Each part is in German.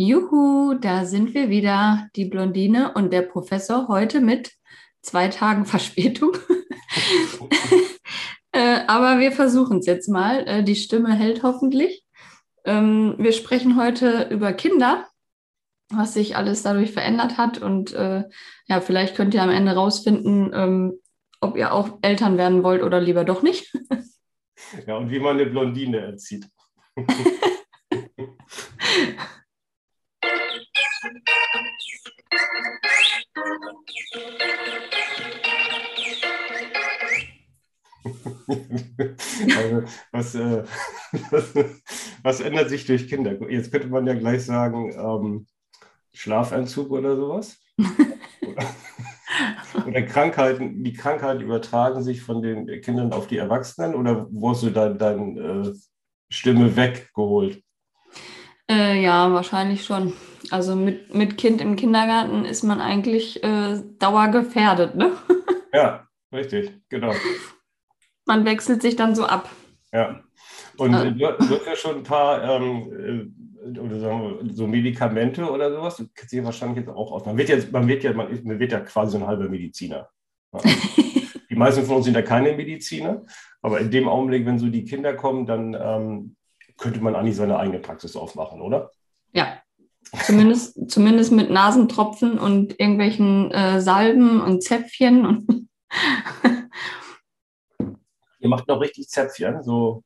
Juhu, da sind wir wieder, die Blondine und der Professor heute mit zwei Tagen Verspätung. äh, aber wir versuchen es jetzt mal. Äh, die Stimme hält hoffentlich. Ähm, wir sprechen heute über Kinder, was sich alles dadurch verändert hat. Und äh, ja, vielleicht könnt ihr am Ende rausfinden, ähm, ob ihr auch Eltern werden wollt oder lieber doch nicht. ja, und wie man eine Blondine erzieht. also, was, äh, was, was, ändert sich durch Kinder? Jetzt könnte man ja gleich sagen, ähm, Schlafentzug oder sowas. oder, oder, Krankheiten, die Krankheiten übertragen sich von den Kindern auf die Erwachsenen oder wo hast du deine dein, äh, Stimme weggeholt? Äh, ja, wahrscheinlich schon. Also mit, mit Kind im Kindergarten ist man eigentlich äh, dauergefährdet, ne? ja, richtig, genau. Man wechselt sich dann so ab. Ja. Und äh, du, du hast ja schon ein paar ähm, äh, oder sagen wir, so Medikamente oder sowas. Du kennst dich wahrscheinlich jetzt auch aus. Man wird jetzt, man wird ja, man, man wird ja quasi so ein halber Mediziner. die meisten von uns sind ja keine Mediziner, aber in dem Augenblick, wenn so die Kinder kommen, dann ähm, könnte man eigentlich seine eigene Praxis aufmachen, oder? Zumindest, zumindest mit Nasentropfen und irgendwelchen äh, Salben und Zäpfchen. Und Ihr macht noch richtig Zäpfchen, so,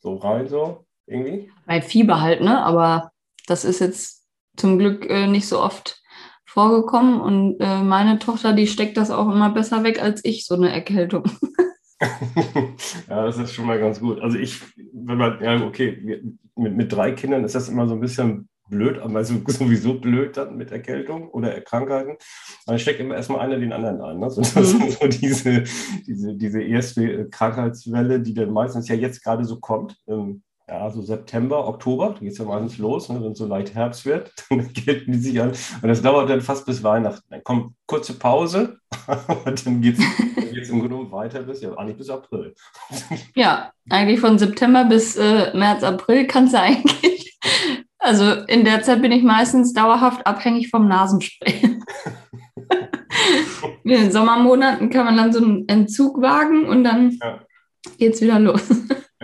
so rein, so irgendwie? Bei Fieber halt, ne? Aber das ist jetzt zum Glück äh, nicht so oft vorgekommen. Und äh, meine Tochter, die steckt das auch immer besser weg als ich, so eine Erkältung. ja, das ist schon mal ganz gut. Also ich, wenn man, ja, okay, mit, mit drei Kindern ist das immer so ein bisschen blöd, aber also sowieso blöd dann mit Erkältung oder Krankheiten. Man steckt immer erstmal einer den anderen ein. Ne? So, das mhm. ist so diese, diese, diese erste Krankheitswelle, die dann meistens ja jetzt gerade so kommt. Ähm, ja, so September, Oktober, da geht es ja meistens los, ne, wenn es so leicht Herbst wird, dann gelten die sich an. Und das dauert dann fast bis Weihnachten. Dann kommt kurze Pause und dann geht es im Grunde weiter bis, ja, eigentlich bis April. Ja, eigentlich von September bis äh, März, April kannst du eigentlich. Also in der Zeit bin ich meistens dauerhaft abhängig vom Nasenspray. in den Sommermonaten kann man dann so einen Entzug wagen und dann ja. es wieder los.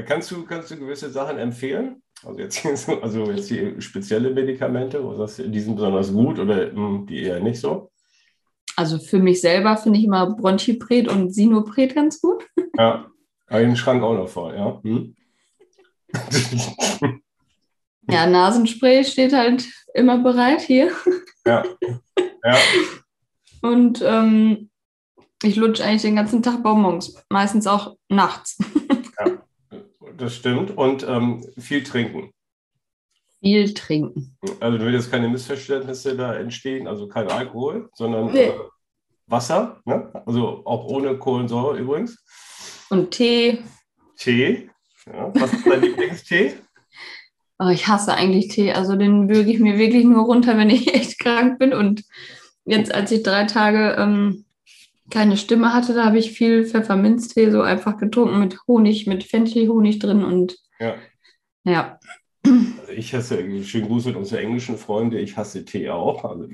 Kannst du, kannst du gewisse Sachen empfehlen? Also jetzt, also jetzt die spezielle Medikamente, wo sagst du, die sind besonders gut oder hm, die eher nicht so? Also für mich selber finde ich immer Bronchipret und Sinopret ganz gut. Ja, habe ich den Schrank auch noch vor, ja. Hm? ja, Nasenspray steht halt immer bereit hier. Ja. ja. Und ähm, ich lutsche eigentlich den ganzen Tag Bonbons, meistens auch nachts. Ja das stimmt. Und ähm, viel trinken. Viel trinken. Also damit jetzt keine Missverständnisse da entstehen, also kein Alkohol, sondern nee. äh, Wasser, ne? also auch ohne Kohlensäure übrigens. Und Tee. Tee. Ja. Was ist dein Lieblingstee? Oh, ich hasse eigentlich Tee. Also den würge ich mir wirklich nur runter, wenn ich echt krank bin. Und jetzt, als ich drei Tage ähm, keine Stimme hatte, da habe ich viel Pfefferminztee so einfach getrunken mit Honig, mit Fenchelhonig drin und ja. ja. Also ich hasse, schönen Gruß mit unseren englischen Freunden, ich hasse Tee auch. Also,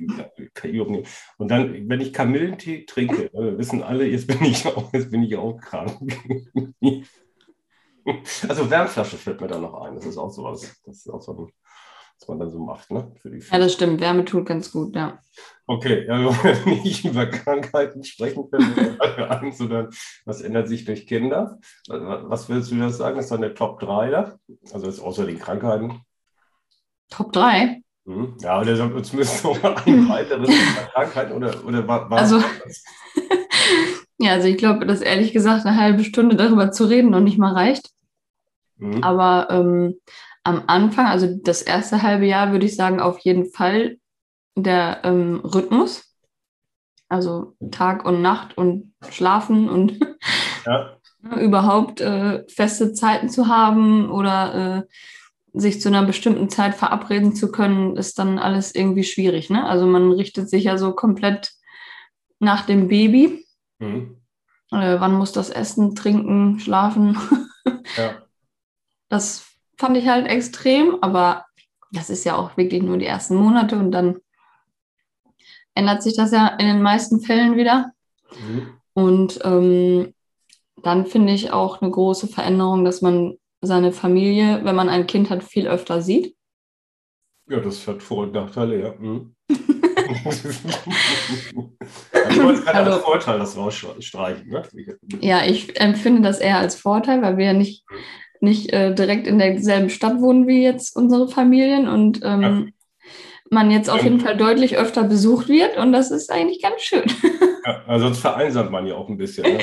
und dann, wenn ich Kamillentee trinke, wissen alle, jetzt bin ich auch, jetzt bin ich auch krank. Also Wärmflasche fällt mir da noch ein. Das ist auch sowas. Das ist auch so ein was man dann so macht, ne? ja, das stimmt. Wärme tut ganz gut, ja. Okay, ja, wir wollen nicht über Krankheiten sprechen können, sondern was ändert sich durch Kinder? Was willst du das sagen? Das ist eine Top 3 da? Also jetzt außer den Krankheiten. Top 3? Hm. Ja, oder zumindest noch ein weiteres Krankheiten oder, oder war, war also, ja, also ich glaube, dass ehrlich gesagt eine halbe Stunde darüber zu reden noch nicht mal reicht. Mhm. Aber ähm, am Anfang, also das erste halbe Jahr, würde ich sagen, auf jeden Fall der ähm, Rhythmus. Also Tag und Nacht und Schlafen und ja. überhaupt äh, feste Zeiten zu haben oder äh, sich zu einer bestimmten Zeit verabreden zu können, ist dann alles irgendwie schwierig. Ne? Also man richtet sich ja so komplett nach dem Baby. Mhm. Äh, wann muss das essen, trinken, schlafen? Ja. Das fand ich halt extrem, aber das ist ja auch wirklich nur die ersten Monate und dann ändert sich das ja in den meisten Fällen wieder. Mhm. Und ähm, dann finde ich auch eine große Veränderung, dass man seine Familie, wenn man ein Kind hat, viel öfter sieht. Ja, das hat Vor- und Nachteile, ja. Mhm. ich wollte gerade also, als Vorteil das rausstreichen. Ne? Ja, ich empfinde das eher als Vorteil, weil wir ja nicht, nicht äh, direkt in derselben Stadt wohnen wie jetzt unsere Familien und ähm, ja. man jetzt auf jeden Fall deutlich öfter besucht wird und das ist eigentlich ganz schön. Ja, also sonst vereinsamt man ja auch ein bisschen. Ne?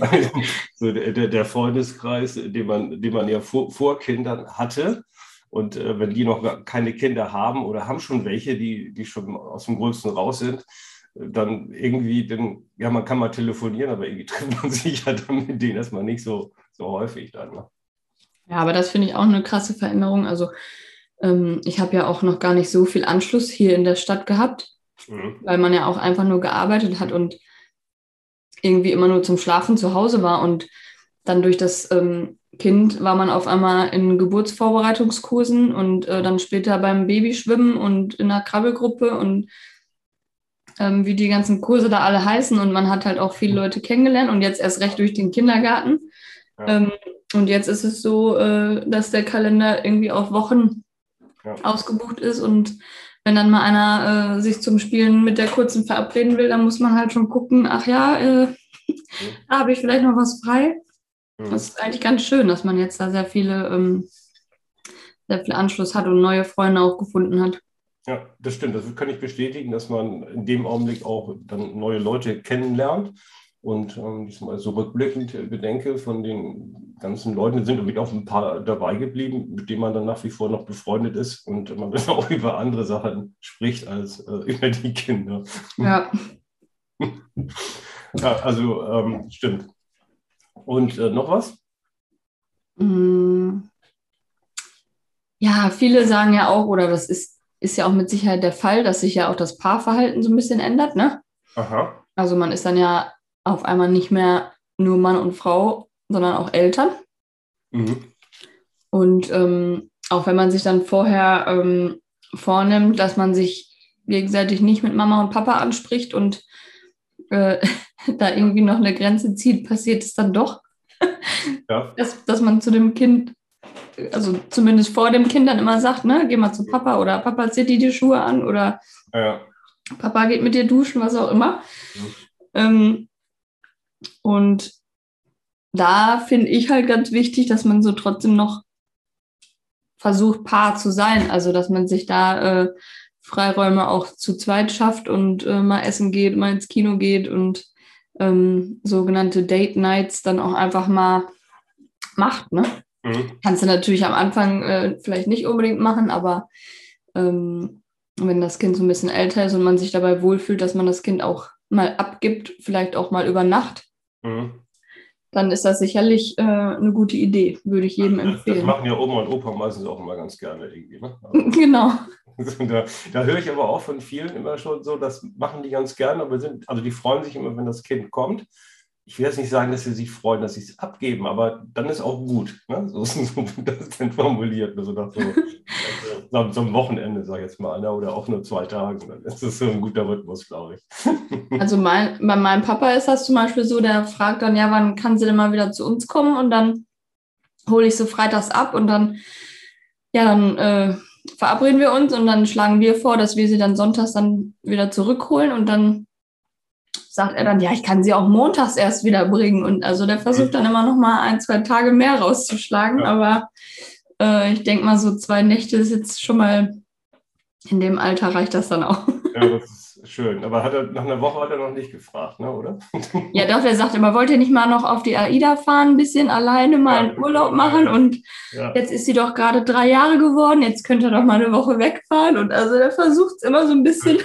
Weil, so der, der, Freundeskreis, den man, den man ja vor, vor Kindern hatte, und äh, wenn die noch keine Kinder haben oder haben schon welche, die, die schon aus dem Größten raus sind, dann irgendwie, dann, ja, man kann mal telefonieren, aber irgendwie trifft man sich ja dann mit denen erstmal nicht so, so häufig dann. Ne? Ja, aber das finde ich auch eine krasse Veränderung. Also ähm, ich habe ja auch noch gar nicht so viel Anschluss hier in der Stadt gehabt, mhm. weil man ja auch einfach nur gearbeitet hat und irgendwie immer nur zum Schlafen zu Hause war und dann durch das ähm, Kind war man auf einmal in Geburtsvorbereitungskursen und äh, dann später beim Babyschwimmen und in einer Krabbelgruppe und ähm, wie die ganzen Kurse da alle heißen. Und man hat halt auch viele Leute kennengelernt und jetzt erst recht durch den Kindergarten. Ja. Ähm, und jetzt ist es so, äh, dass der Kalender irgendwie auf Wochen ja. ausgebucht ist und wenn dann mal einer äh, sich zum Spielen mit der kurzen verabreden will, dann muss man halt schon gucken, ach ja, äh, da habe ich vielleicht noch was frei. Mhm. Das ist eigentlich ganz schön, dass man jetzt da sehr viele, ähm, sehr viel Anschluss hat und neue Freunde auch gefunden hat. Ja, das stimmt. Das kann ich bestätigen, dass man in dem Augenblick auch dann neue Leute kennenlernt. Und ähm, ich mal so rückblickend bedenke, von den ganzen Leuten sind irgendwie auch ein paar dabei geblieben, mit denen man dann nach wie vor noch befreundet ist und man dann auch über andere Sachen spricht als äh, über die Kinder. Ja. ja also ähm, stimmt. Und äh, noch was? Mm. Ja, viele sagen ja auch, oder das ist, ist ja auch mit Sicherheit der Fall, dass sich ja auch das Paarverhalten so ein bisschen ändert, ne? Aha. Also man ist dann ja auf einmal nicht mehr nur Mann und Frau, sondern auch Eltern. Mhm. Und ähm, auch wenn man sich dann vorher ähm, vornimmt, dass man sich gegenseitig nicht mit Mama und Papa anspricht und äh, da irgendwie noch eine Grenze zieht, passiert es dann doch, ja. dass, dass man zu dem Kind, also zumindest vor dem Kind dann immer sagt, ne, geh mal zu Papa oder Papa zieht dir die Schuhe an oder ja. Papa geht mit dir duschen, was auch immer. Mhm. Ähm, und da finde ich halt ganz wichtig, dass man so trotzdem noch versucht, Paar zu sein. Also, dass man sich da äh, Freiräume auch zu zweit schafft und äh, mal essen geht, mal ins Kino geht und ähm, sogenannte Date Nights dann auch einfach mal macht. Ne? Mhm. Kannst du natürlich am Anfang äh, vielleicht nicht unbedingt machen, aber ähm, wenn das Kind so ein bisschen älter ist und man sich dabei wohlfühlt, dass man das Kind auch mal abgibt, vielleicht auch mal über Nacht, mhm. dann ist das sicherlich äh, eine gute Idee, würde ich jedem empfehlen. Das machen ja Oma und Opa meistens auch immer ganz gerne irgendwie. Ne? Also, genau. Da, da, höre ich aber auch von vielen immer schon so, das machen die ganz gerne, aber sind, also die freuen sich immer, wenn das Kind kommt. Ich will jetzt nicht sagen, dass sie sich freuen, dass sie es abgeben, aber dann ist auch gut. Ne? So ist so, das dann formuliert. Also nach so, also, so einem Wochenende, sage ich jetzt mal, ne? oder auch nur zwei Tagen. Dann ist das so ein guter Rhythmus, glaube ich. Also mein, bei meinem Papa ist das zum Beispiel so, der fragt dann, ja, wann kann sie denn mal wieder zu uns kommen? Und dann hole ich so freitags ab und dann, ja, dann äh, verabreden wir uns und dann schlagen wir vor, dass wir sie dann sonntags dann wieder zurückholen und dann sagt er dann, ja, ich kann sie auch montags erst wieder bringen. Und also der versucht dann immer noch mal ein, zwei Tage mehr rauszuschlagen. Ja. Aber äh, ich denke mal, so zwei Nächte ist jetzt schon mal in dem Alter reicht das dann auch. Ja, das ist schön. Aber hat er, nach einer Woche hat er noch nicht gefragt, ne, oder? Ja, doch, er sagt immer, wollt ihr nicht mal noch auf die AIDA fahren, ein bisschen alleine mal ja, einen Urlaub machen? Und ja. jetzt ist sie doch gerade drei Jahre geworden, jetzt könnt ihr doch mal eine Woche wegfahren. Und also der versucht es immer so ein bisschen.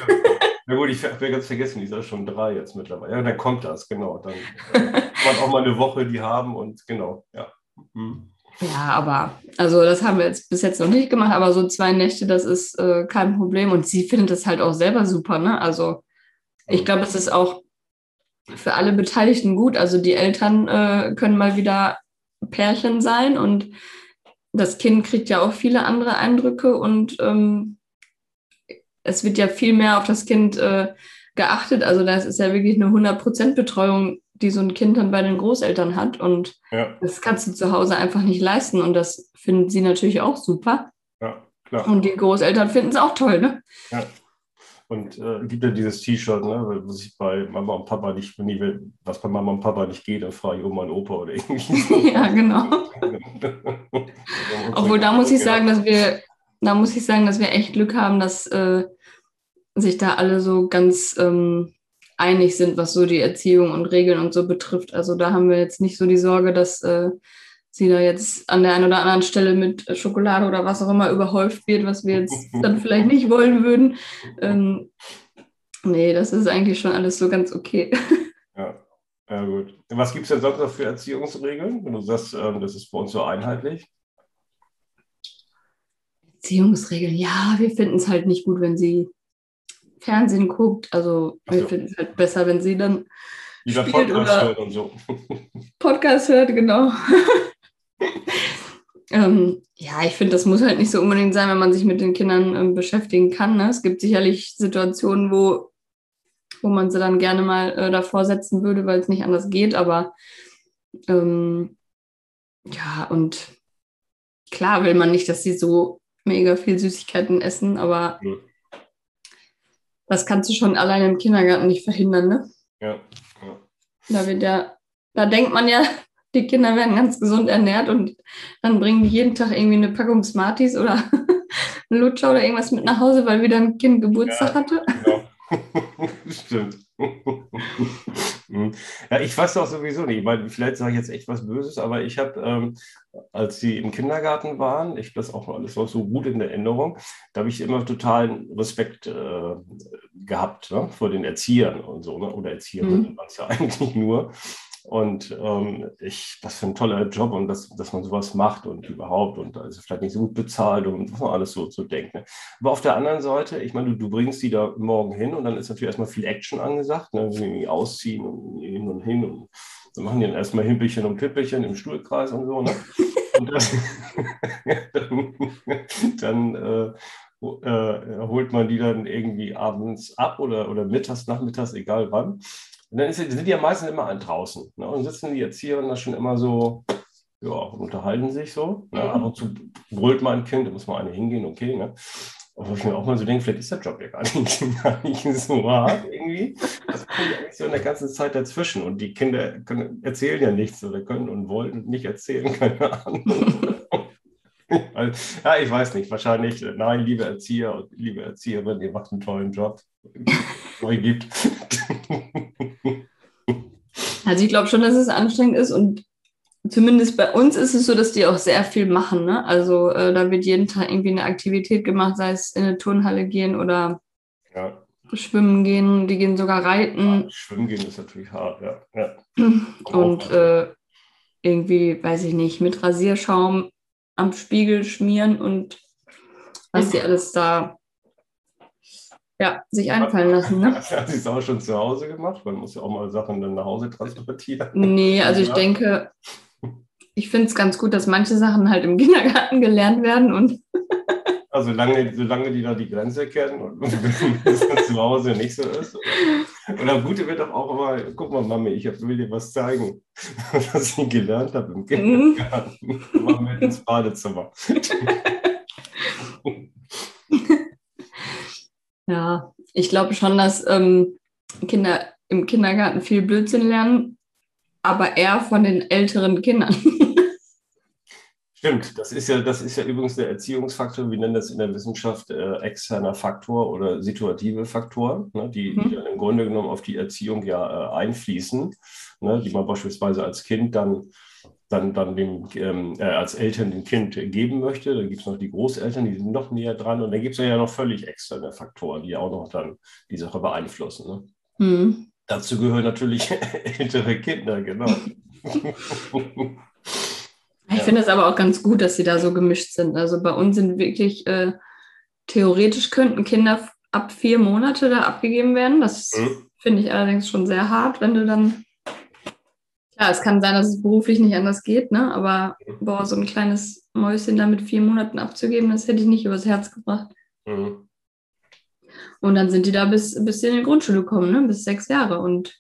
Na gut, ich habe ja ganz vergessen, die ist ja schon drei jetzt mittlerweile. Ja, dann kommt das, genau. Dann äh, kann man auch mal eine Woche die haben und genau, ja. Mhm. Ja, aber also das haben wir jetzt bis jetzt noch nicht gemacht, aber so zwei Nächte, das ist äh, kein Problem. Und sie findet es halt auch selber super, ne? Also ich glaube, es ist auch für alle Beteiligten gut. Also die Eltern äh, können mal wieder Pärchen sein und das Kind kriegt ja auch viele andere Eindrücke und ähm, es wird ja viel mehr auf das Kind äh, geachtet. Also das ist ja wirklich eine 100% Betreuung, die so ein Kind dann bei den Großeltern hat. Und ja. das kannst du zu Hause einfach nicht leisten. Und das finden sie natürlich auch super. Ja, klar. Und die Großeltern finden es auch toll, ne? Ja. Und äh, gibt ja dieses T-Shirt, ne, was ich bei Mama und Papa nicht, wenn ich will, was bei Mama und Papa nicht geht, dann frage ich Oma und Opa oder irgendwie so. ja, genau. Obwohl da muss ich sagen, dass wir, da muss ich sagen, dass wir echt Glück haben, dass äh, sich da alle so ganz ähm, einig sind, was so die Erziehung und Regeln und so betrifft. Also da haben wir jetzt nicht so die Sorge, dass äh, sie da jetzt an der einen oder anderen Stelle mit Schokolade oder was auch immer überhäuft wird, was wir jetzt dann vielleicht nicht wollen würden. Ähm, nee, das ist eigentlich schon alles so ganz okay. Ja, ja gut. Was gibt es denn sonst noch für Erziehungsregeln, wenn du sagst, ähm, das ist bei uns so einheitlich? Erziehungsregeln, ja, wir finden es halt nicht gut, wenn sie Fernsehen guckt. Also so. wir finden es halt besser, wenn sie dann Wieder Podcast hört und so. Podcast hört, genau. ähm, ja, ich finde, das muss halt nicht so unbedingt sein, wenn man sich mit den Kindern ähm, beschäftigen kann. Ne? Es gibt sicherlich Situationen, wo, wo man sie dann gerne mal äh, davor setzen würde, weil es nicht anders geht. Aber ähm, ja, und klar will man nicht, dass sie so mega viel Süßigkeiten essen, aber ja. Das kannst du schon alleine im Kindergarten nicht verhindern, ne? Ja. ja. Da wird ja, da denkt man ja, die Kinder werden ganz gesund ernährt und dann bringen die jeden Tag irgendwie eine Packung Smarties oder einen Lutscher oder irgendwas mit nach Hause, weil wieder ein Kind Geburtstag ja, hatte. Genau. Stimmt. ja, ich weiß doch sowieso nicht. Ich meine, vielleicht sage ich jetzt echt was Böses, aber ich habe, ähm, als sie im Kindergarten waren, ich das auch alles noch so gut in der Erinnerung, da habe ich immer totalen Respekt äh, gehabt ne, vor den Erziehern und so, ne? oder Erzieherinnen mhm. waren es ja eigentlich nur. Und ähm, ich, was für ein toller Job und dass, dass man sowas macht und überhaupt und also vielleicht nicht so gut bezahlt und was man alles so, so denkt. Ne? Aber auf der anderen Seite, ich meine, du, du bringst die da morgen hin und dann ist natürlich erstmal viel Action angesagt, ne? irgendwie ausziehen und hin und hin und dann machen die dann erstmal Himpelchen und Pippelchen im Stuhlkreis und so. Ne? Und dann, dann äh, äh, holt man die dann irgendwie abends ab oder, oder mittags, nachmittags, egal wann. Und dann ist, sind die ja meistens immer draußen. Ne? Und sitzen die Erzieherinnen da schon immer so, ja, unterhalten sich so. Ne? Mhm. Ab und zu brüllt mal ein Kind, da muss mal eine hingehen, okay. Ne? Aber ich mir auch mal so denke, vielleicht ist der Job ja gar nicht, gar nicht so hart irgendwie. Das kommt ja eigentlich so in der ganzen Zeit dazwischen. Und die Kinder können, erzählen ja nichts oder können und wollen nicht erzählen, keine Ahnung. ja, ich weiß nicht, wahrscheinlich, nein, liebe Erzieher und liebe Erzieherin, ihr macht einen tollen Job. Neu gibt. Also ich glaube schon, dass es anstrengend ist und zumindest bei uns ist es so, dass die auch sehr viel machen. Ne? Also äh, da wird jeden Tag irgendwie eine Aktivität gemacht, sei es in eine Turnhalle gehen oder ja. schwimmen gehen. Die gehen sogar reiten. Ja, schwimmen gehen ist natürlich hart, ja. ja. Und äh, irgendwie, weiß ich nicht, mit Rasierschaum am Spiegel schmieren und was sie alles da ja, sich einfallen lassen. Ne? Hat sie es auch schon zu Hause gemacht? Man muss ja auch mal Sachen dann nach Hause transportieren. Nee, also ich denke, ich finde es ganz gut, dass manche Sachen halt im Kindergarten gelernt werden und also solange, solange die da die Grenze kennen und es zu Hause nicht so ist. Und der Gute wird doch auch immer, guck mal, Mami, ich will dir was zeigen, was ich gelernt habe im Kindergarten. Mhm. Mach mit ins Badezimmer. ja, ich glaube schon, dass ähm, Kinder im Kindergarten viel Blödsinn lernen, aber eher von den älteren Kindern. Stimmt, das ist ja, das ist ja übrigens der Erziehungsfaktor, wir nennen das in der Wissenschaft äh, externer Faktor oder situative Faktoren, ne, die, mhm. die dann im Grunde genommen auf die Erziehung ja äh, einfließen, ne, die man beispielsweise als Kind dann, dann, dann dem, ähm, äh, als Eltern dem Kind geben möchte. Dann gibt es noch die Großeltern, die sind noch näher dran und dann gibt es ja noch völlig externe Faktoren, die auch noch dann die Sache beeinflussen. Ne? Mhm. Dazu gehören natürlich ältere Kinder, genau. Ich ja. finde es aber auch ganz gut, dass sie da so gemischt sind. Also bei uns sind wirklich, äh, theoretisch könnten Kinder ab vier Monate da abgegeben werden. Das mhm. finde ich allerdings schon sehr hart, wenn du dann. Klar, es kann sein, dass es beruflich nicht anders geht, ne? aber boah, so ein kleines Mäuschen da mit vier Monaten abzugeben, das hätte ich nicht übers Herz gebracht. Mhm. Und dann sind die da bis, bis sie in die Grundschule kommen, ne? bis sechs Jahre. Und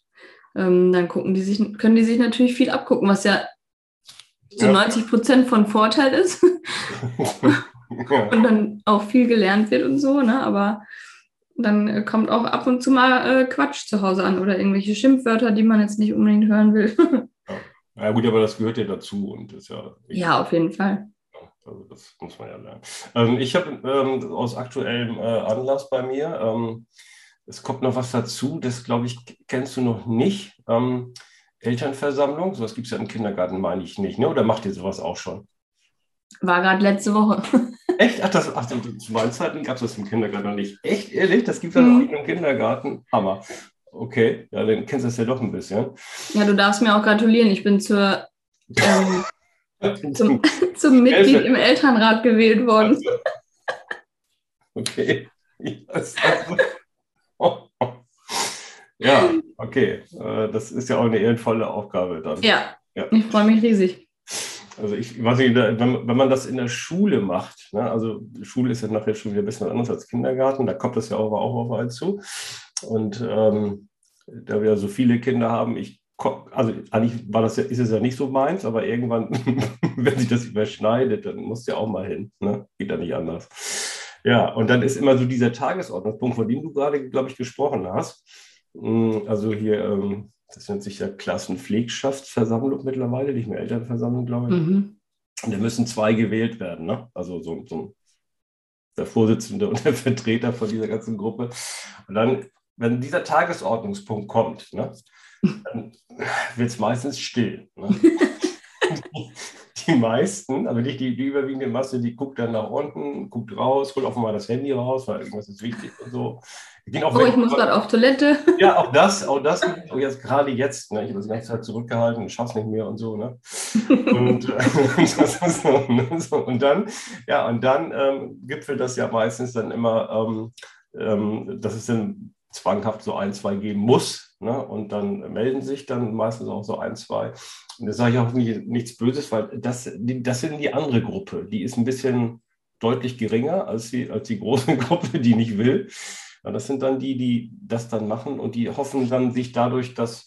ähm, dann gucken die sich, können die sich natürlich viel abgucken, was ja zu ja. 90 Prozent von Vorteil ist. Und dann auch viel gelernt wird und so, ne? Aber dann äh, kommt auch ab und zu mal äh, Quatsch zu Hause an oder irgendwelche Schimpfwörter, die man jetzt nicht unbedingt hören will. ja. ja. gut, aber das gehört ja dazu und ist ja. Ja, auf jeden Fall. Also das muss man ja lernen. Ähm, ich habe ähm, aus aktuellem äh, Anlass bei mir, ähm, es kommt noch was dazu, das glaube ich, kennst du noch nicht. Elternversammlung, sowas gibt es ja im Kindergarten, meine ich nicht, ne? oder macht ihr sowas auch schon? War gerade letzte Woche. Echt? Ach, das, ach, zu meinen Zeiten gab es das im Kindergarten noch nicht. Echt, ehrlich? Das gibt es mhm. auch im Kindergarten? Hammer. Okay, ja, dann kennst du das ja doch ein bisschen. Ja, du darfst mir auch gratulieren. Ich bin zur, ähm, zum, zum Mitglied im Elternrat gewählt worden. Okay. Ja, okay. Äh, das ist ja auch eine ehrenvolle Aufgabe dann. Ja, ja. ich freue mich riesig. Also ich weiß nicht, wenn, wenn man das in der Schule macht, ne, also Schule ist ja nachher schon wieder ein bisschen anders als Kindergarten, da kommt das ja auch, auch auf einen zu. Und ähm, da wir so viele Kinder haben, ich also eigentlich war das ja, ist es ja nicht so meins, aber irgendwann, wenn sich das überschneidet, dann muss ja auch mal hin. Ne? Geht ja nicht anders. Ja, und dann ist immer so dieser Tagesordnungspunkt, von dem du gerade, glaube ich, gesprochen hast. Hm, also hier ähm, das nennt sich ja Klassenpflegschaftsversammlung mittlerweile, nicht mehr Elternversammlung, glaube ich. Mhm. Und da müssen zwei gewählt werden, ne? Also so, so der Vorsitzende und der Vertreter von dieser ganzen Gruppe. Und dann, wenn dieser Tagesordnungspunkt kommt, ne, dann wird es meistens still. Ne? die meisten, also nicht die, die überwiegende Masse, die guckt dann nach unten, guckt raus, holt offenbar das Handy raus, weil irgendwas ist wichtig und so. Oh, ich muss gerade auf Toilette. Ja, auch das, auch das, auch jetzt, gerade jetzt, ne, ich habe das ganze Zeit zurückgehalten und schaffe es nicht mehr und so. Ne? Und, äh, so, und dann, ja, und dann ähm, gipfelt das ja meistens dann immer, ähm, ähm, dass es dann zwanghaft so ein, zwei geben muss. Ne? Und dann melden sich dann meistens auch so ein, zwei. Und da sage ich auch nie, nichts Böses, weil das, die, das sind die andere Gruppe. Die ist ein bisschen deutlich geringer als die, als die große Gruppe, die nicht will. Ja, das sind dann die, die das dann machen und die hoffen dann sich dadurch, dass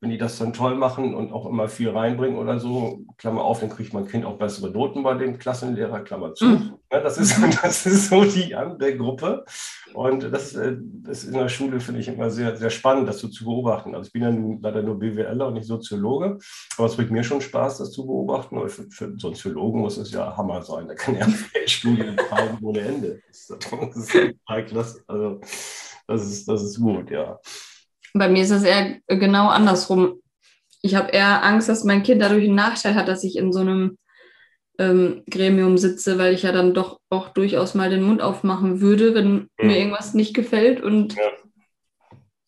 wenn die das dann toll machen und auch immer viel reinbringen oder so, Klammer auf, dann kriegt mein Kind auch bessere Noten bei dem Klassenlehrer, Klammer zu. Mhm. Ja, das, ist, das ist so die andere Gruppe. Und das, äh, das ist in der Schule, finde ich, immer sehr, sehr spannend, das so zu beobachten. Also ich bin ja leider nur BWLer und nicht Soziologe, aber es bringt mir schon Spaß, das zu beobachten. Und für, für Soziologen muss es ja Hammer sein. Da kann ja Studien treiben ohne Ende. Das ist, das ist. Also das ist, das ist gut, ja. Bei mir ist es eher genau andersrum. Ich habe eher Angst, dass mein Kind dadurch einen Nachteil hat, dass ich in so einem ähm, Gremium sitze, weil ich ja dann doch auch durchaus mal den Mund aufmachen würde, wenn mhm. mir irgendwas nicht gefällt. Und ja.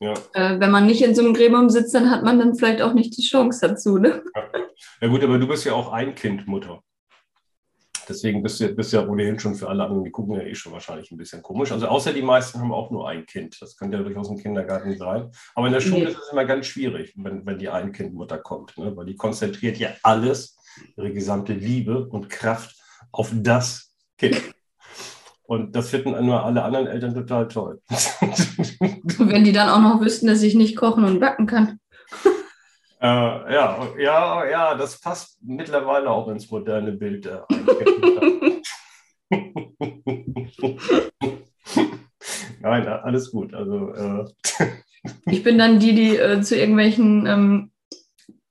Ja. Äh, wenn man nicht in so einem Gremium sitzt, dann hat man dann vielleicht auch nicht die Chance dazu. Ne? Ja. ja gut, aber du bist ja auch ein Kind, Mutter. Deswegen bist du, bist ja ohnehin schon für alle anderen, die gucken ja eh schon wahrscheinlich ein bisschen komisch. Also außer die meisten haben auch nur ein Kind. Das könnte ja durchaus im Kindergarten sein. Aber in der Schule nee. ist es immer ganz schwierig, wenn, wenn die Ein-Kind-Mutter kommt, ne? weil die konzentriert ja alles, ihre gesamte Liebe und Kraft auf das Kind. Und das finden nur alle anderen Eltern total toll. wenn die dann auch noch wüssten, dass ich nicht kochen und backen kann. Äh, ja, ja, ja, das passt mittlerweile auch ins moderne Bild der Nein, alles gut. Also, äh. Ich bin dann die, die äh, zu irgendwelchen, ähm,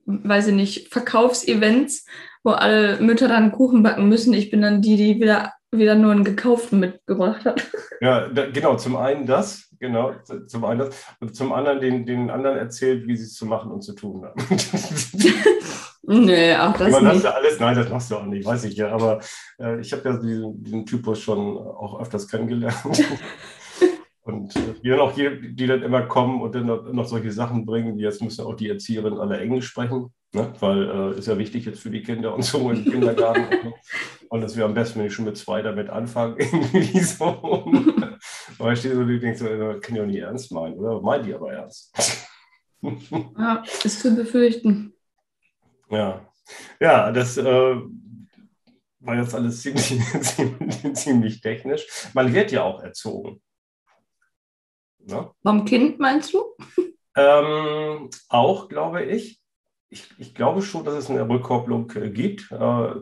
weiß ich nicht, Verkaufsevents, wo alle Mütter dann Kuchen backen müssen. Ich bin dann die, die wieder, wieder nur einen gekauften mitgebracht hat. Ja, da, genau. Zum einen das, Genau, zum einen das. Und zum anderen den, den anderen erzählt, wie sie es zu machen und zu tun haben. nee, auch das Man nicht. Das alles, nein, das machst du auch nicht, weiß ich ja. Aber äh, ich habe ja diesen, diesen Typus schon auch öfters kennengelernt. Und äh, die dann auch die, die dann immer kommen und dann noch, noch solche Sachen bringen, wie jetzt müssen auch die Erzieherinnen alle Englisch sprechen, ne? weil äh, ist ja wichtig jetzt für die Kinder und so im Kindergarten. und das wäre am besten, wenn ich schon mit zwei damit anfange. Irgendwie so. Aber ich stehe so, ich denke so, das kann ich auch nicht ernst meinen, oder? Meint die aber ernst. ja, ist zu befürchten. Ja, ja, das, äh, war jetzt alles ziemlich, ziemlich, technisch. Man wird ja auch erzogen. Ja? Vom Kind meinst du? Ähm, auch, glaube ich. ich. Ich glaube schon, dass es eine Rückkopplung äh, gibt. Äh,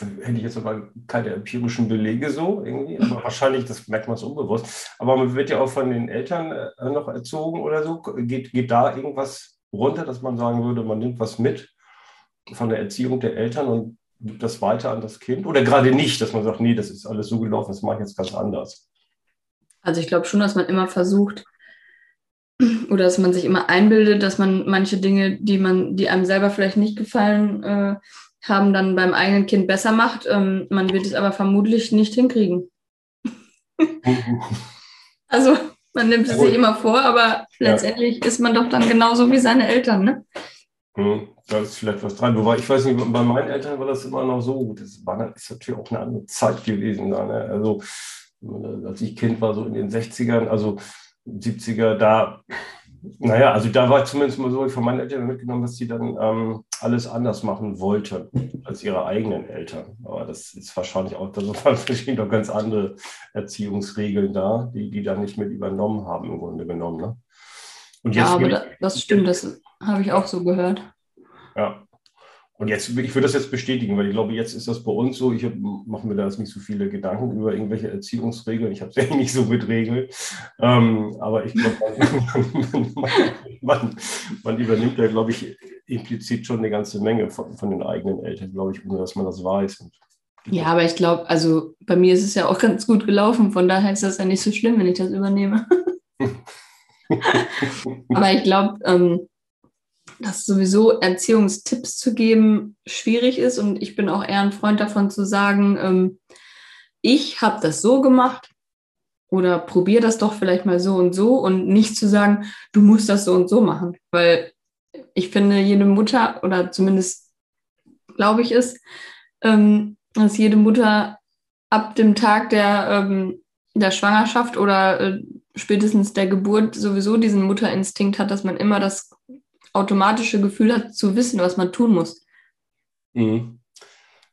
hätte ich jetzt aber keine empirischen Belege so irgendwie, aber wahrscheinlich, das merkt man es unbewusst. Aber man wird ja auch von den Eltern äh, noch erzogen oder so. Geht, geht da irgendwas runter, dass man sagen würde, man nimmt was mit von der Erziehung der Eltern und gibt das weiter an das Kind? Oder gerade nicht, dass man sagt, nee, das ist alles so gelaufen, das mache ich jetzt ganz anders? Also ich glaube schon, dass man immer versucht, oder dass man sich immer einbildet, dass man manche Dinge, die man, die einem selber vielleicht nicht gefallen äh, haben, dann beim eigenen Kind besser macht. Ähm, man wird es aber vermutlich nicht hinkriegen. also man nimmt es sich immer vor, aber letztendlich ja. ist man doch dann genauso wie seine Eltern, ne? Hm, da ist vielleicht was dran. Wobei ich weiß nicht, bei meinen Eltern war das immer noch so. Das war ist natürlich auch eine andere Zeit gewesen. Da, ne? Also als ich Kind war, so in den 60ern, also 70er, da, naja, also da war zumindest mal so, ich von meinen Eltern mitgenommen, dass sie dann ähm, alles anders machen wollten als ihre eigenen Eltern. Aber das ist wahrscheinlich auch, da stehen doch ganz andere Erziehungsregeln da, die die dann nicht mit übernommen haben, im Grunde genommen. Ne? Ja, aber das, das stimmt, das habe ich auch so gehört. Ja. Und jetzt, ich würde das jetzt bestätigen, weil ich glaube, jetzt ist das bei uns so. Ich mache mir da jetzt nicht so viele Gedanken über irgendwelche Erziehungsregeln. Ich habe es ja nicht so mit Regeln. Ähm, aber ich glaube, man, man, man, übernimmt ja, glaube ich, implizit schon eine ganze Menge von, von den eigenen Eltern, glaube ich, ohne dass man das weiß. ja, aber ich glaube, also bei mir ist es ja auch ganz gut gelaufen. Von daher ist das ja nicht so schlimm, wenn ich das übernehme. aber ich glaube, ähm, dass sowieso Erziehungstipps zu geben schwierig ist. Und ich bin auch eher ein Freund davon zu sagen, ähm, ich habe das so gemacht oder probier das doch vielleicht mal so und so und nicht zu sagen, du musst das so und so machen. Weil ich finde, jede Mutter oder zumindest glaube ich es, ähm, dass jede Mutter ab dem Tag der, ähm, der Schwangerschaft oder äh, spätestens der Geburt sowieso diesen Mutterinstinkt hat, dass man immer das automatische Gefühl hat, zu wissen, was man tun muss. Mhm.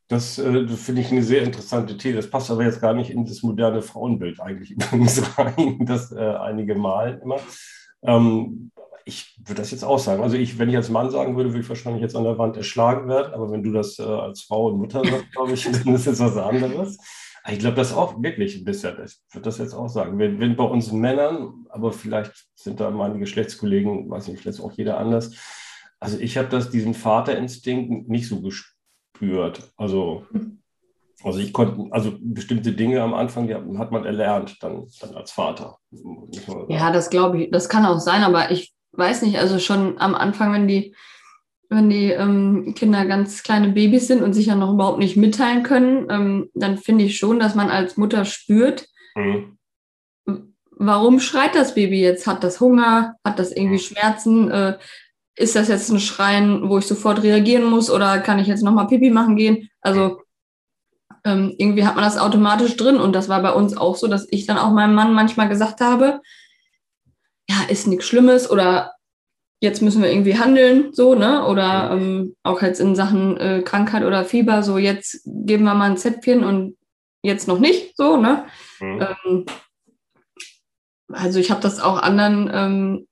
Das, äh, finde ich eine sehr interessante These. Das passt aber jetzt gar nicht in das moderne Frauenbild eigentlich übrigens rein, das äh, einige malen immer. Ähm, ich würde das jetzt auch sagen. Also ich, wenn ich als Mann sagen würde, würde ich wahrscheinlich jetzt an der Wand erschlagen werden. Aber wenn du das äh, als Frau und Mutter sagst, glaube ich, dann ist das was anderes. Ich glaube, das auch wirklich ein bisschen. Ich würde das jetzt auch sagen. Wenn, wenn bei uns Männern, aber vielleicht sind da meine Geschlechtskollegen, weiß nicht, vielleicht auch jeder anders. Also ich habe das, diesen Vaterinstinkt nicht so gespürt. Also, also ich konnte, also bestimmte Dinge am Anfang, die hat man erlernt dann, dann als Vater. Ja, das glaube ich, das kann auch sein, aber ich weiß nicht, also schon am Anfang, wenn die wenn die ähm, Kinder ganz kleine Babys sind und sich ja noch überhaupt nicht mitteilen können, ähm, dann finde ich schon, dass man als Mutter spürt, mhm. warum schreit das Baby jetzt? Hat das Hunger? Hat das irgendwie mhm. Schmerzen? Äh, ist das jetzt ein Schreien, wo ich sofort reagieren muss oder kann ich jetzt nochmal Pipi machen gehen? Also ähm, irgendwie hat man das automatisch drin und das war bei uns auch so, dass ich dann auch meinem Mann manchmal gesagt habe, ja, ist nichts Schlimmes oder jetzt müssen wir irgendwie handeln, so, ne? Oder ähm, auch jetzt in Sachen äh, Krankheit oder Fieber, so jetzt geben wir mal ein Zäpfchen und jetzt noch nicht, so, ne? Mhm. Ähm, also ich habe das auch anderen ähm,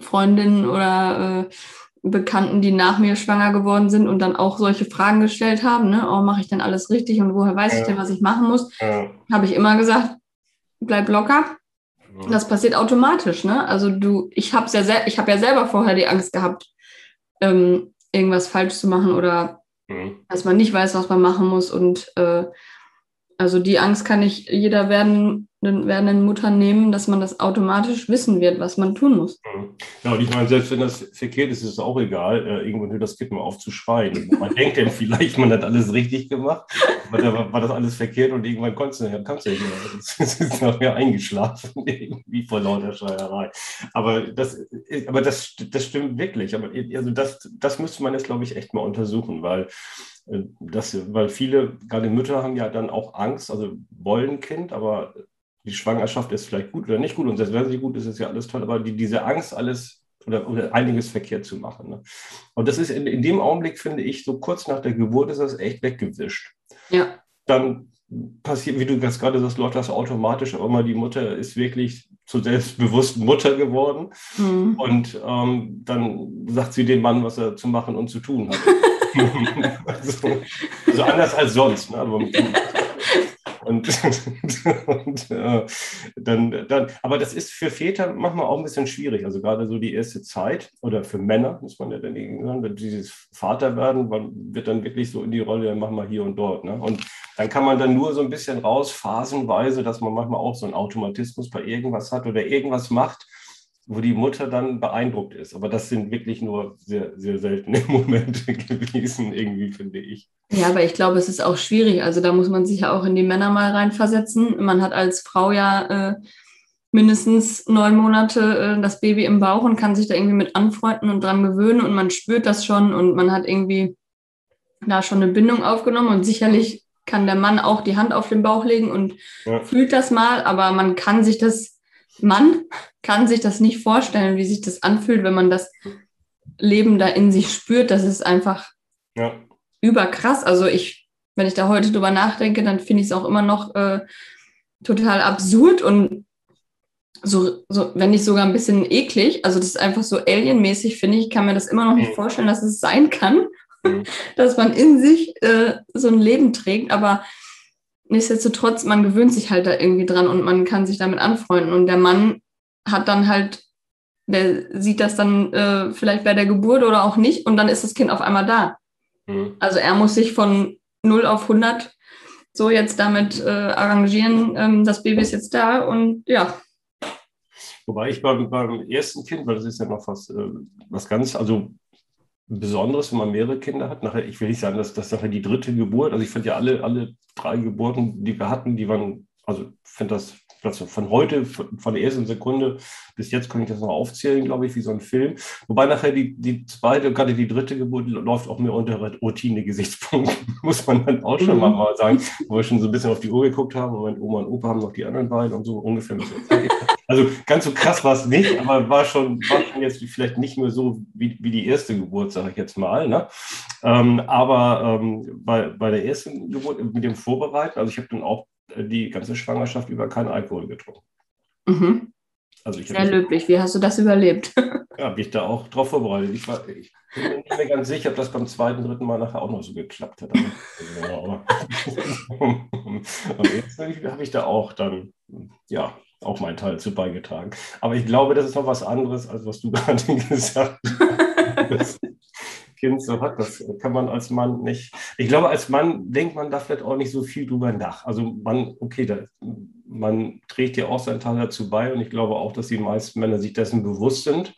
Freundinnen oder äh, Bekannten, die nach mir schwanger geworden sind und dann auch solche Fragen gestellt haben, ne? Oh, mache ich denn alles richtig und woher weiß ja. ich denn, was ich machen muss? Ja. Habe ich immer gesagt, bleib locker, das passiert automatisch, ne? Also du, ich habe ja, ich hab ja selber vorher die Angst gehabt, ähm, irgendwas falsch zu machen oder mhm. dass man nicht weiß, was man machen muss. Und äh, also die Angst kann ich jeder werden, werdenden Mutter nehmen, dass man das automatisch wissen wird, was man tun muss. Mhm. Ja, und ich meine, selbst wenn das verkehrt ist, ist es auch egal, äh, irgendwann hört das Kind mal auf zu schreien. Man denkt dann vielleicht, man hat alles richtig gemacht, aber da war das alles verkehrt und irgendwann konntest du, kannst du ja nicht mehr. Es ist nachher eingeschlafen, irgendwie vor lauter Schreierei. Aber das, aber das, das stimmt wirklich. Aber also das, das müsste man jetzt, glaube ich, echt mal untersuchen, weil äh, das, weil viele, gerade Mütter haben ja dann auch Angst, also wollen Kind, aber die Schwangerschaft ist vielleicht gut oder nicht gut und selbst wenn sie gut ist, ist ja alles toll, aber die, diese Angst, alles oder, oder einiges verkehrt zu machen. Ne? Und das ist in, in dem Augenblick, finde ich, so kurz nach der Geburt ist das echt weggewischt. Ja. Dann passiert, wie du das gerade sagst, läuft das automatisch, aber die Mutter ist wirklich zur selbstbewussten Mutter geworden. Mhm. Und ähm, dann sagt sie dem Mann, was er zu machen und zu tun hat. also, also, anders als sonst. Ne? Aber, und, und äh, dann, dann, aber das ist für Väter manchmal auch ein bisschen schwierig. Also gerade so die erste Zeit oder für Männer, muss man ja dann sagen, dieses Vaterwerden, man wird dann wirklich so in die Rolle, dann machen wir hier und dort. Ne? Und dann kann man dann nur so ein bisschen raus, phasenweise, dass man manchmal auch so einen Automatismus bei irgendwas hat oder irgendwas macht, wo die Mutter dann beeindruckt ist. Aber das sind wirklich nur sehr, sehr seltene Momente gewesen, irgendwie, finde ich. Ja, aber ich glaube, es ist auch schwierig. Also da muss man sich ja auch in die Männer mal reinversetzen. Man hat als Frau ja äh, mindestens neun Monate äh, das Baby im Bauch und kann sich da irgendwie mit anfreunden und dran gewöhnen und man spürt das schon und man hat irgendwie da schon eine Bindung aufgenommen und sicherlich kann der Mann auch die Hand auf den Bauch legen und ja. fühlt das mal, aber man kann sich das, Mann kann sich das nicht vorstellen, wie sich das anfühlt, wenn man das Leben da in sich spürt. Das ist einfach ja. überkrass. Also ich, wenn ich da heute drüber nachdenke, dann finde ich es auch immer noch äh, total absurd und so, so, wenn nicht sogar ein bisschen eklig. Also das ist einfach so alienmäßig, finde ich. Ich kann mir das immer noch nicht vorstellen, dass es sein kann. Mhm. dass man in sich äh, so ein Leben trägt, aber nichtsdestotrotz, man gewöhnt sich halt da irgendwie dran und man kann sich damit anfreunden. Und der Mann hat dann halt, der sieht das dann äh, vielleicht bei der Geburt oder auch nicht und dann ist das Kind auf einmal da. Mhm. Also er muss sich von 0 auf 100 so jetzt damit äh, arrangieren, ähm, das Baby ist jetzt da und ja. Wobei ich beim, beim ersten Kind, weil das ist ja noch was, äh, was ganz, also Besonderes, wenn man mehrere Kinder hat. Nachher, ich will nicht sagen, dass das nachher die dritte Geburt, also ich finde ja alle, alle drei Geburten, die wir hatten, die waren, also ich finde das von heute, von der ersten Sekunde bis jetzt kann ich das noch aufzählen, glaube ich, wie so ein Film. Wobei nachher die, die zweite, gerade die dritte Geburt läuft auch mehr unter Routine-Gesichtspunkten, muss man dann auch schon mhm. mal sagen, wo wir schon so ein bisschen auf die Uhr geguckt haben. Moment, Oma und Opa haben noch die anderen beiden und so ungefähr. Also ganz so krass war es nicht, aber war schon, war schon jetzt vielleicht nicht mehr so wie, wie die erste Geburt, sage ich jetzt mal. Ne? Ähm, aber ähm, bei, bei der ersten Geburt mit dem Vorbereiten, also ich habe dann auch äh, die ganze Schwangerschaft über keinen Alkohol getrunken. Mhm. Also Sehr löblich. Wie hast du das überlebt? Ja, habe ich da auch drauf vorbereitet. Ich, war, ich bin mir nicht mehr ganz sicher, ob das beim zweiten, dritten Mal nachher auch noch so geklappt hat. Aber, jetzt habe ich da auch dann, ja, auch meinen Teil zu beigetragen. Aber ich glaube, das ist noch was anderes, als was du gerade gesagt hast. Kind so hat. Das kann man als Mann nicht. Ich glaube, als Mann denkt man da vielleicht auch nicht so viel drüber nach. Also man, okay, da, man trägt ja auch seinen Teil dazu bei und ich glaube auch, dass die meisten Männer sich dessen bewusst sind,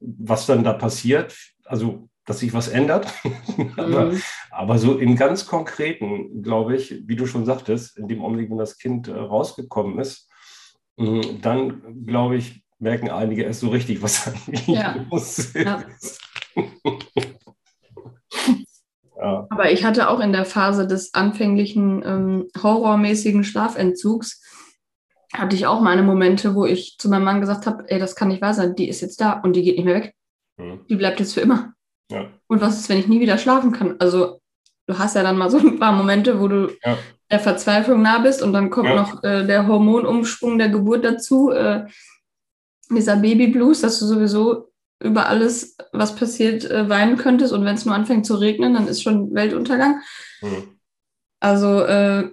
was dann da passiert. Also dass sich was ändert. aber, mhm. aber, so im ganz Konkreten, glaube ich, wie du schon sagtest, in dem Augenblick, wenn das Kind äh, rausgekommen ist, dann, glaube ich, merken einige erst so richtig, was eigentlich ja. los ist. Ja. Ja. Aber ich hatte auch in der Phase des anfänglichen ähm, horrormäßigen Schlafentzugs, hatte ich auch meine Momente, wo ich zu meinem Mann gesagt habe, ey, das kann nicht wahr sein, die ist jetzt da und die geht nicht mehr weg. Mhm. Die bleibt jetzt für immer. Ja. Und was ist, wenn ich nie wieder schlafen kann? Also du hast ja dann mal so ein paar Momente, wo du ja. Der Verzweiflung nah bist und dann kommt ja. noch äh, der Hormonumschwung der Geburt dazu, äh, dieser Babyblues, dass du sowieso über alles, was passiert, äh, weinen könntest. Und wenn es nur anfängt zu regnen, dann ist schon Weltuntergang. Mhm. Also äh,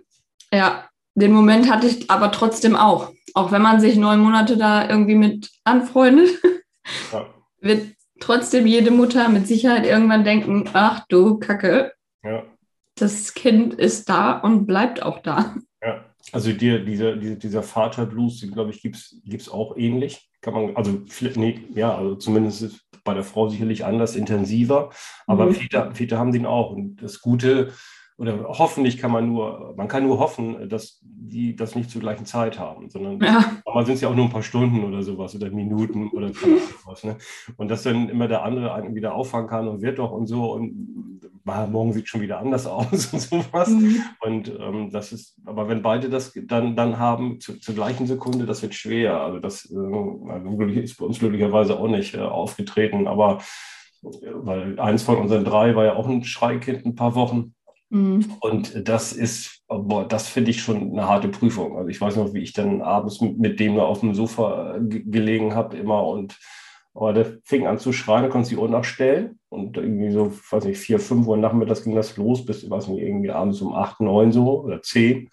ja, den Moment hatte ich aber trotzdem auch. Auch wenn man sich neun Monate da irgendwie mit anfreundet, ja. wird trotzdem jede Mutter mit Sicherheit irgendwann denken, ach du Kacke, ja. Das Kind ist da und bleibt auch da. Ja, also dir, dieser, dieser, dieser Vaterblues, glaube ich, gibt es auch ähnlich kann man, also nee, ja, also zumindest bei der Frau sicherlich anders, intensiver, aber mhm. Väter, Väter haben den auch. Und das Gute, oder hoffentlich kann man nur, man kann nur hoffen, dass die das nicht zur gleichen Zeit haben, sondern ja. mal sind es ja auch nur ein paar Stunden oder sowas oder Minuten oder was. Ne? Und dass dann immer der andere einen wieder auffangen kann und wird doch und so. Und ah, morgen sieht schon wieder anders aus und sowas. Mhm. Und ähm, das ist, aber wenn beide das dann, dann haben zu, zur gleichen Sekunde, das wird schwer. Also das äh, ist bei uns glücklicherweise auch nicht äh, aufgetreten, aber äh, weil eins von unseren drei war ja auch ein Schreikind ein paar Wochen. Mhm. Und das ist, boah, das finde ich schon eine harte Prüfung. Also ich weiß noch, wie ich dann abends mit, dem auf dem Sofa gelegen habe immer und aber der fing an zu schreien, da konnte sie Uhr nachstellen. Und irgendwie so, weiß nicht, vier, fünf Uhr nachmittags ging das los, bis, weiß nicht, irgendwie abends um acht, neun so oder zehn.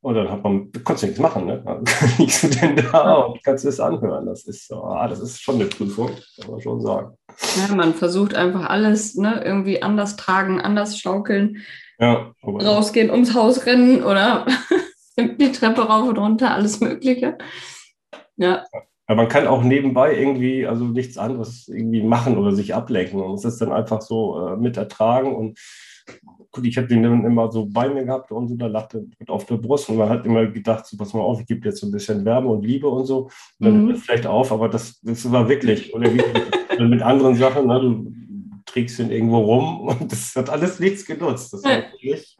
Und dann hat man, konntest du nichts machen, ne? Dann liegst du denn da und kannst es anhören. Das ist, ah, das ist schon eine Prüfung, kann man schon sagen. Ja, man versucht einfach alles, ne, irgendwie anders tragen, anders schaukeln, ja, rausgehen, ums Haus rennen oder die Treppe rauf und runter, alles Mögliche. Ja. Aber man kann auch nebenbei irgendwie, also nichts anderes irgendwie machen oder sich ablenken. Und es ist dann einfach so äh, mit ertragen. Und gut, ich habe den dann immer so bei mir gehabt und so, da lachte auf der Brust. Und man hat immer gedacht, so, pass mal auf, ich gebe jetzt so ein bisschen Wärme und Liebe und so. Und dann mhm. hört es vielleicht auf, aber das, das war wirklich, oder wie mit anderen Sachen, ne, du trägst ihn irgendwo rum und das hat alles nichts genutzt. Das ja. nicht,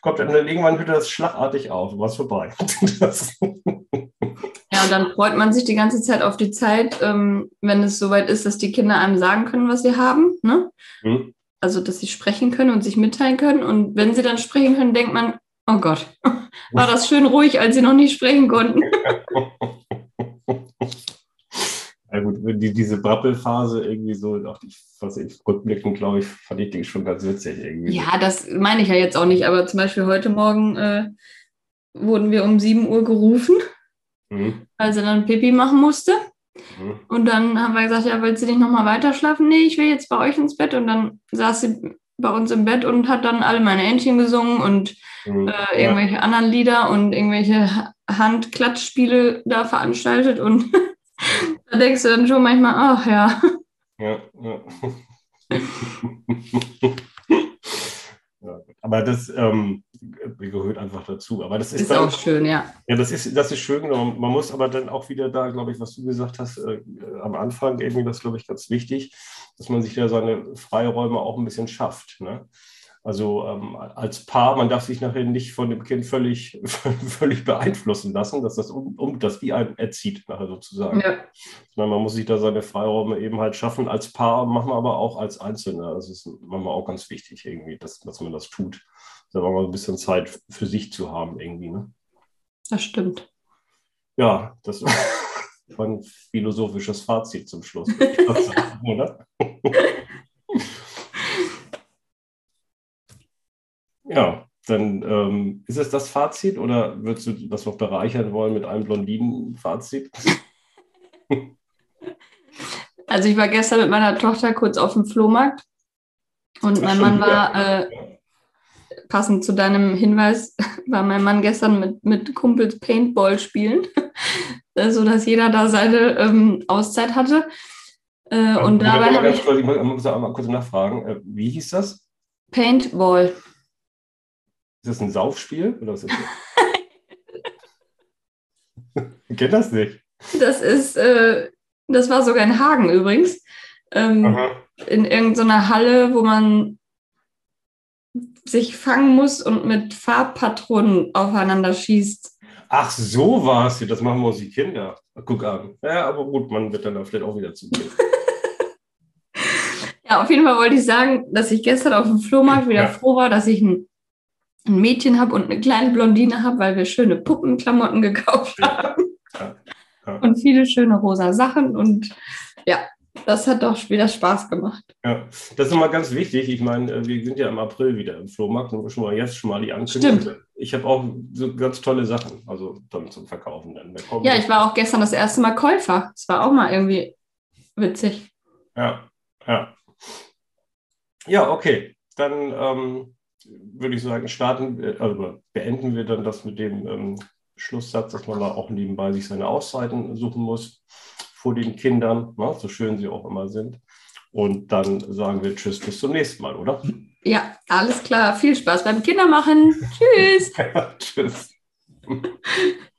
kommt dann irgendwann hört das schlagartig auf, was vorbei. Das, ja, und dann freut man sich die ganze Zeit auf die Zeit, ähm, wenn es soweit ist, dass die Kinder einem sagen können, was sie haben. Ne? Mhm. Also, dass sie sprechen können und sich mitteilen können. Und wenn sie dann sprechen können, denkt man, oh Gott, war das schön ruhig, als sie noch nicht sprechen konnten. Die, diese Brabbelphase irgendwie so, auch die, was ich rückblickend, glaube ich, fand ich die schon ganz witzig irgendwie. Ja, das meine ich ja jetzt auch nicht, aber zum Beispiel heute Morgen äh, wurden wir um 7 Uhr gerufen mhm. weil sie dann Pipi machen musste. Mhm. Und dann haben wir gesagt, ja, willst du nicht nochmal weiter schlafen? Nee, ich will jetzt bei euch ins Bett. Und dann saß sie bei uns im Bett und hat dann alle meine Entchen gesungen und mhm. äh, irgendwelche ja. anderen Lieder und irgendwelche Handklatschspiele da veranstaltet. Und da denkst du dann schon manchmal, ach ja. Ja, ja. Aber das ähm, gehört einfach dazu. Aber das ist, ist dann, auch schön, ja. Ja, das ist, das ist schön. Man muss aber dann auch wieder da, glaube ich, was du gesagt hast, äh, am Anfang irgendwie, das glaube ich ganz wichtig, dass man sich da seine Freiräume auch ein bisschen schafft. Ne? Also ähm, als Paar, man darf sich nachher nicht von dem Kind völlig, völlig beeinflussen lassen, dass das um, um dass die einen erzieht, nachher sozusagen. Ja. man muss sich da seine Freiräume eben halt schaffen. Als Paar machen wir aber auch als Einzelner. Das ist manchmal auch ganz wichtig irgendwie, dass, dass man das tut. Da war mal ein bisschen Zeit für sich zu haben irgendwie. Ne? Das stimmt. Ja, das war ein philosophisches Fazit zum Schluss. oder? Ja, dann ähm, ist es das Fazit oder würdest du das noch bereichern wollen mit einem Blondinen-Fazit? Also ich war gestern mit meiner Tochter kurz auf dem Flohmarkt und mein Mann war, äh, passend zu deinem Hinweis, war mein Mann gestern mit, mit Kumpels Paintball spielen, so dass jeder da seine ähm, Auszeit hatte. Äh, und dabei habe ich... Kurz, ich muss mal kurz nachfragen, äh, wie hieß das? Paintball. Ist das ein Saufspiel oder was ist das? ich kenne das nicht. Das ist, äh, das war sogar in Hagen übrigens. Ähm, in irgendeiner Halle, wo man sich fangen muss und mit Farbpatronen aufeinander schießt. Ach, so war es. Das machen wir uns die Kinder. Guck an. Ja, aber gut, man wird dann da vielleicht auch wieder zugehen. ja, auf jeden Fall wollte ich sagen, dass ich gestern auf dem Flohmarkt wieder ja. froh war, dass ich ein ein Mädchen habe und eine kleine Blondine habe, weil wir schöne Puppenklamotten gekauft haben. Ja, ja. Und viele schöne rosa Sachen. Und ja, das hat doch wieder Spaß gemacht. Ja, das ist nochmal ganz wichtig. Ich meine, äh, wir sind ja im April wieder im Flohmarkt und schon mal jetzt schon mal die Ankündigung. Stimmt. Ich habe auch so ganz tolle Sachen, also dann zum Verkaufen dann. Ja, ich war auch gestern das erste Mal Käufer. Das war auch mal irgendwie witzig. Ja, ja. Ja, okay. Dann ähm, würde ich sagen, starten, also beenden wir dann das mit dem ähm, Schlusssatz, dass man da auch nebenbei sich seine Auszeiten suchen muss vor den Kindern, ne, so schön sie auch immer sind. Und dann sagen wir Tschüss, bis zum nächsten Mal, oder? Ja, alles klar. Viel Spaß beim Kindermachen. Tschüss. ja, tschüss.